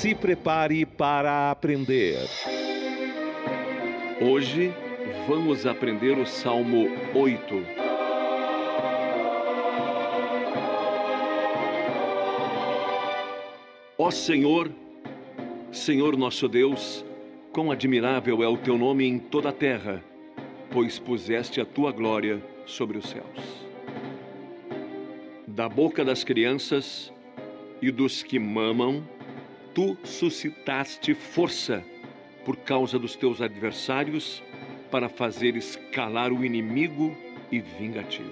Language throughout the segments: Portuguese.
Se prepare para aprender. Hoje vamos aprender o Salmo 8. Ó Senhor, Senhor nosso Deus, quão admirável é o teu nome em toda a terra, pois puseste a tua glória sobre os céus. Da boca das crianças e dos que mamam, tu suscitaste força por causa dos teus adversários para fazer escalar o inimigo e vingativo.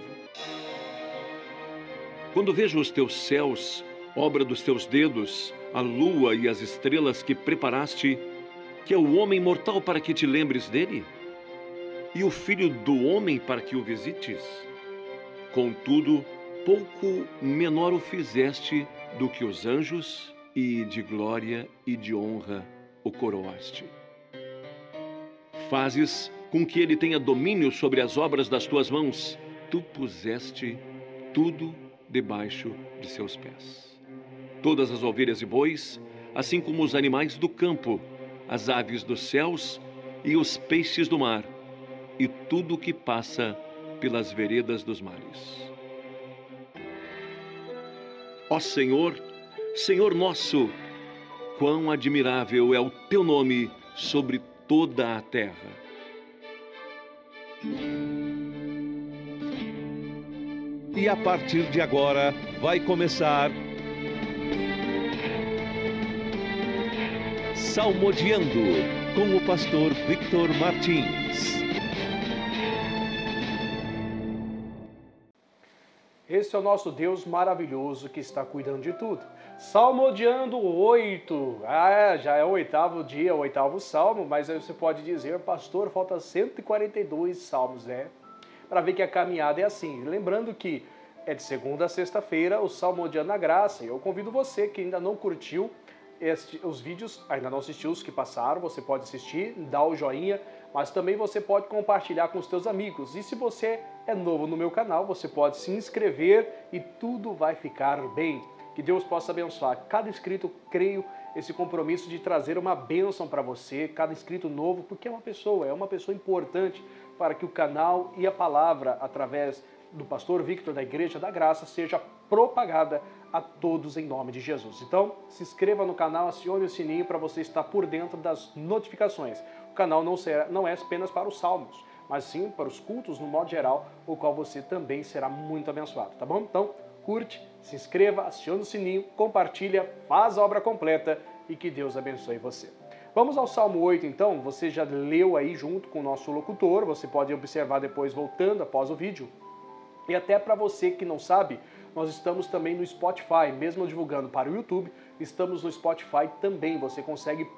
Quando vejo os teus céus, obra dos teus dedos, a lua e as estrelas que preparaste, que é o homem mortal para que te lembres dele? E o filho do homem para que o visites? Contudo, pouco menor o fizeste do que os anjos, e de glória e de honra o coroaste. Fazes com que ele tenha domínio sobre as obras das tuas mãos, tu puseste tudo debaixo de seus pés. Todas as ovelhas e bois, assim como os animais do campo, as aves dos céus e os peixes do mar, e tudo o que passa pelas veredas dos mares. Ó Senhor, Senhor nosso, quão admirável é o teu nome sobre toda a terra. E a partir de agora vai começar. Salmodiando com o pastor Victor Martins. Esse é o nosso Deus maravilhoso que está cuidando de tudo. Salmodiando 8. Ah, já é o oitavo dia, o oitavo salmo, mas aí você pode dizer, pastor, falta 142 salmos, né? Para ver que a caminhada é assim. Lembrando que é de segunda a sexta-feira o Salmodiando na Graça. Eu convido você que ainda não curtiu este, os vídeos, ainda não assistiu os que passaram, você pode assistir, dá o joinha, mas também você pode compartilhar com os seus amigos. E se você é novo no meu canal, você pode se inscrever e tudo vai ficar bem. Que Deus possa abençoar cada inscrito, creio, esse compromisso de trazer uma bênção para você, cada inscrito novo, porque é uma pessoa, é uma pessoa importante para que o canal e a palavra, através do pastor Victor da Igreja da Graça, seja propagada a todos em nome de Jesus. Então, se inscreva no canal, acione o sininho para você estar por dentro das notificações. O canal não, será, não é apenas para os salmos, mas sim para os cultos no modo geral, o qual você também será muito abençoado, tá bom? Então, curte, se inscreva, acione o sininho, compartilha, faz a obra completa e que Deus abençoe você. Vamos ao Salmo 8 então, você já leu aí junto com o nosso locutor, você pode observar depois voltando após o vídeo. E até para você que não sabe, nós estamos também no Spotify, mesmo divulgando para o YouTube, estamos no Spotify também. Você consegue,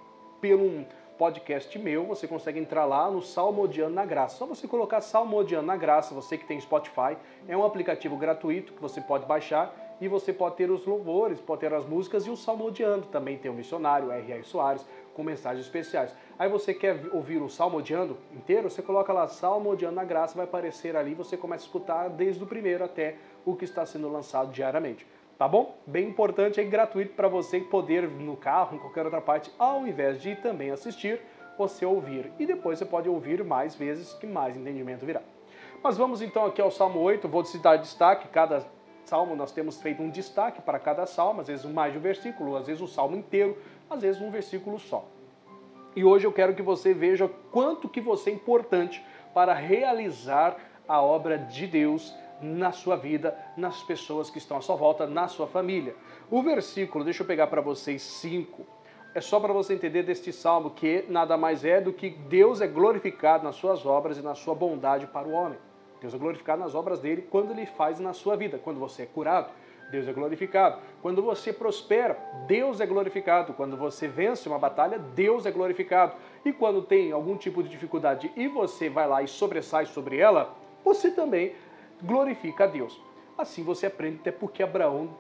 pelo podcast meu, você consegue entrar lá no Salmodiano na Graça. Só você colocar Salmodiano na Graça, você que tem Spotify, é um aplicativo gratuito que você pode baixar e você pode ter os louvores, pode ter as músicas e o Salmodiano. Também tem o missionário, R.R. Soares, com mensagens especiais. Aí você quer ouvir o Salmodiando inteiro, você coloca lá Salmodiando na Graça, vai aparecer ali, você começa a escutar desde o primeiro até o que está sendo lançado diariamente. Tá bom? Bem importante e gratuito para você poder no carro, em qualquer outra parte, ao invés de também assistir, você ouvir. E depois você pode ouvir mais vezes que mais entendimento virá. Mas vamos então aqui ao Salmo 8, vou citar destaque, cada salmo nós temos feito um destaque para cada salmo, às vezes mais de um versículo, às vezes o um salmo inteiro, às vezes um versículo só. E hoje eu quero que você veja quanto que você é importante para realizar a obra de Deus na sua vida, nas pessoas que estão à sua volta, na sua família. O versículo, deixa eu pegar para vocês cinco, é só para você entender deste salmo que nada mais é do que Deus é glorificado nas suas obras e na sua bondade para o homem. Deus é glorificado nas obras dele quando ele faz na sua vida, quando você é curado, Deus é glorificado. Quando você prospera, Deus é glorificado. Quando você vence uma batalha, Deus é glorificado. E quando tem algum tipo de dificuldade e você vai lá e sobressai sobre ela, você também glorifica a Deus. Assim você aprende até porque Abraão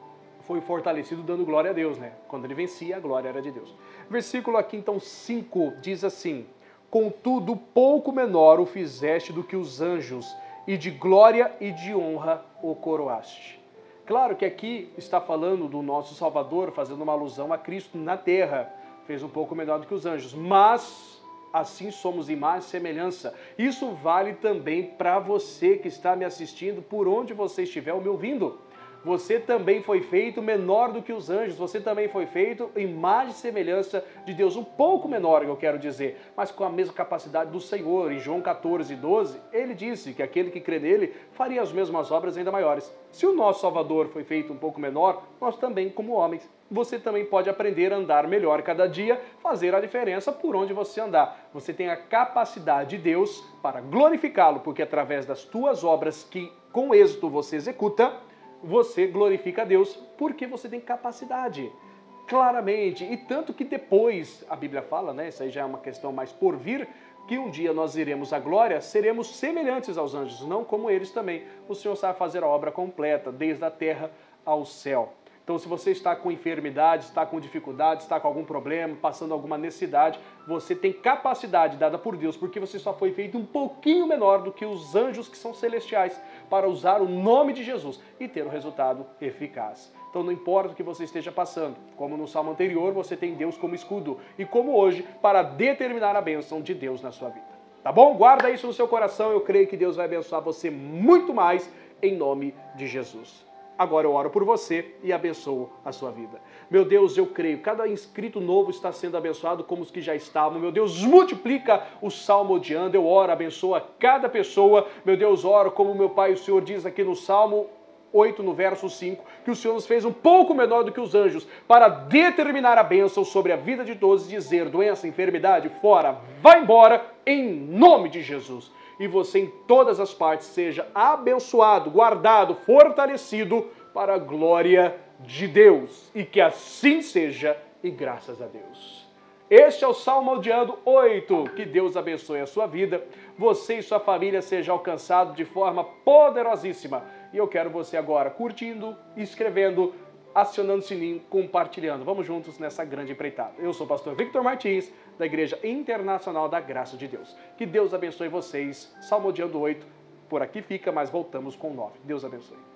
foi fortalecido dando glória a Deus, né? Quando ele vencia, a glória era de Deus. Versículo aqui então 5 diz assim: Contudo, pouco menor o fizeste do que os anjos, e de glória e de honra o coroaste. Claro que aqui está falando do nosso Salvador, fazendo uma alusão a Cristo na terra. fez um pouco melhor do que os anjos, mas assim somos imagem e semelhança. Isso vale também para você que está me assistindo, por onde você estiver me ouvindo você também foi feito menor do que os anjos, você também foi feito imagem e semelhança de Deus, um pouco menor, eu quero dizer, mas com a mesma capacidade do Senhor. Em João 14, 12, ele disse que aquele que crê nele faria as mesmas obras ainda maiores. Se o nosso Salvador foi feito um pouco menor, nós também, como homens, você também pode aprender a andar melhor cada dia, fazer a diferença por onde você andar. Você tem a capacidade de Deus para glorificá-lo, porque através das tuas obras que com êxito você executa, você glorifica a Deus porque você tem capacidade. Claramente, e tanto que depois, a Bíblia fala, né? Isso aí já é uma questão mais por vir, que um dia nós iremos à glória, seremos semelhantes aos anjos, não como eles também. O Senhor sabe fazer a obra completa, desde a terra ao céu. Então, se você está com enfermidade, está com dificuldade, está com algum problema, passando alguma necessidade, você tem capacidade dada por Deus, porque você só foi feito um pouquinho menor do que os anjos que são celestiais, para usar o nome de Jesus e ter o um resultado eficaz. Então, não importa o que você esteja passando, como no salmo anterior, você tem Deus como escudo, e como hoje, para determinar a bênção de Deus na sua vida. Tá bom? Guarda isso no seu coração, eu creio que Deus vai abençoar você muito mais, em nome de Jesus. Agora eu oro por você e abençoo a sua vida. Meu Deus, eu creio, cada inscrito novo está sendo abençoado como os que já estavam. Meu Deus, multiplica o salmo odiando. Eu oro, abençoa cada pessoa. Meu Deus, oro como meu Pai, o Senhor diz aqui no Salmo 8, no verso 5, que o Senhor nos fez um pouco menor do que os anjos, para determinar a bênção sobre a vida de todos, dizer doença, enfermidade, fora, vai embora, em nome de Jesus e você em todas as partes seja abençoado, guardado, fortalecido para a glória de Deus. E que assim seja, e graças a Deus. Este é o Salmo Odiando 8. Que Deus abençoe a sua vida, você e sua família sejam alcançados de forma poderosíssima. E eu quero você agora curtindo, escrevendo, acionando o sininho, compartilhando. Vamos juntos nessa grande empreitada. Eu sou o pastor Victor Martins, da Igreja Internacional da Graça de Deus. Que Deus abençoe vocês. Salmodiando 8, por aqui fica, mas voltamos com 9. Deus abençoe.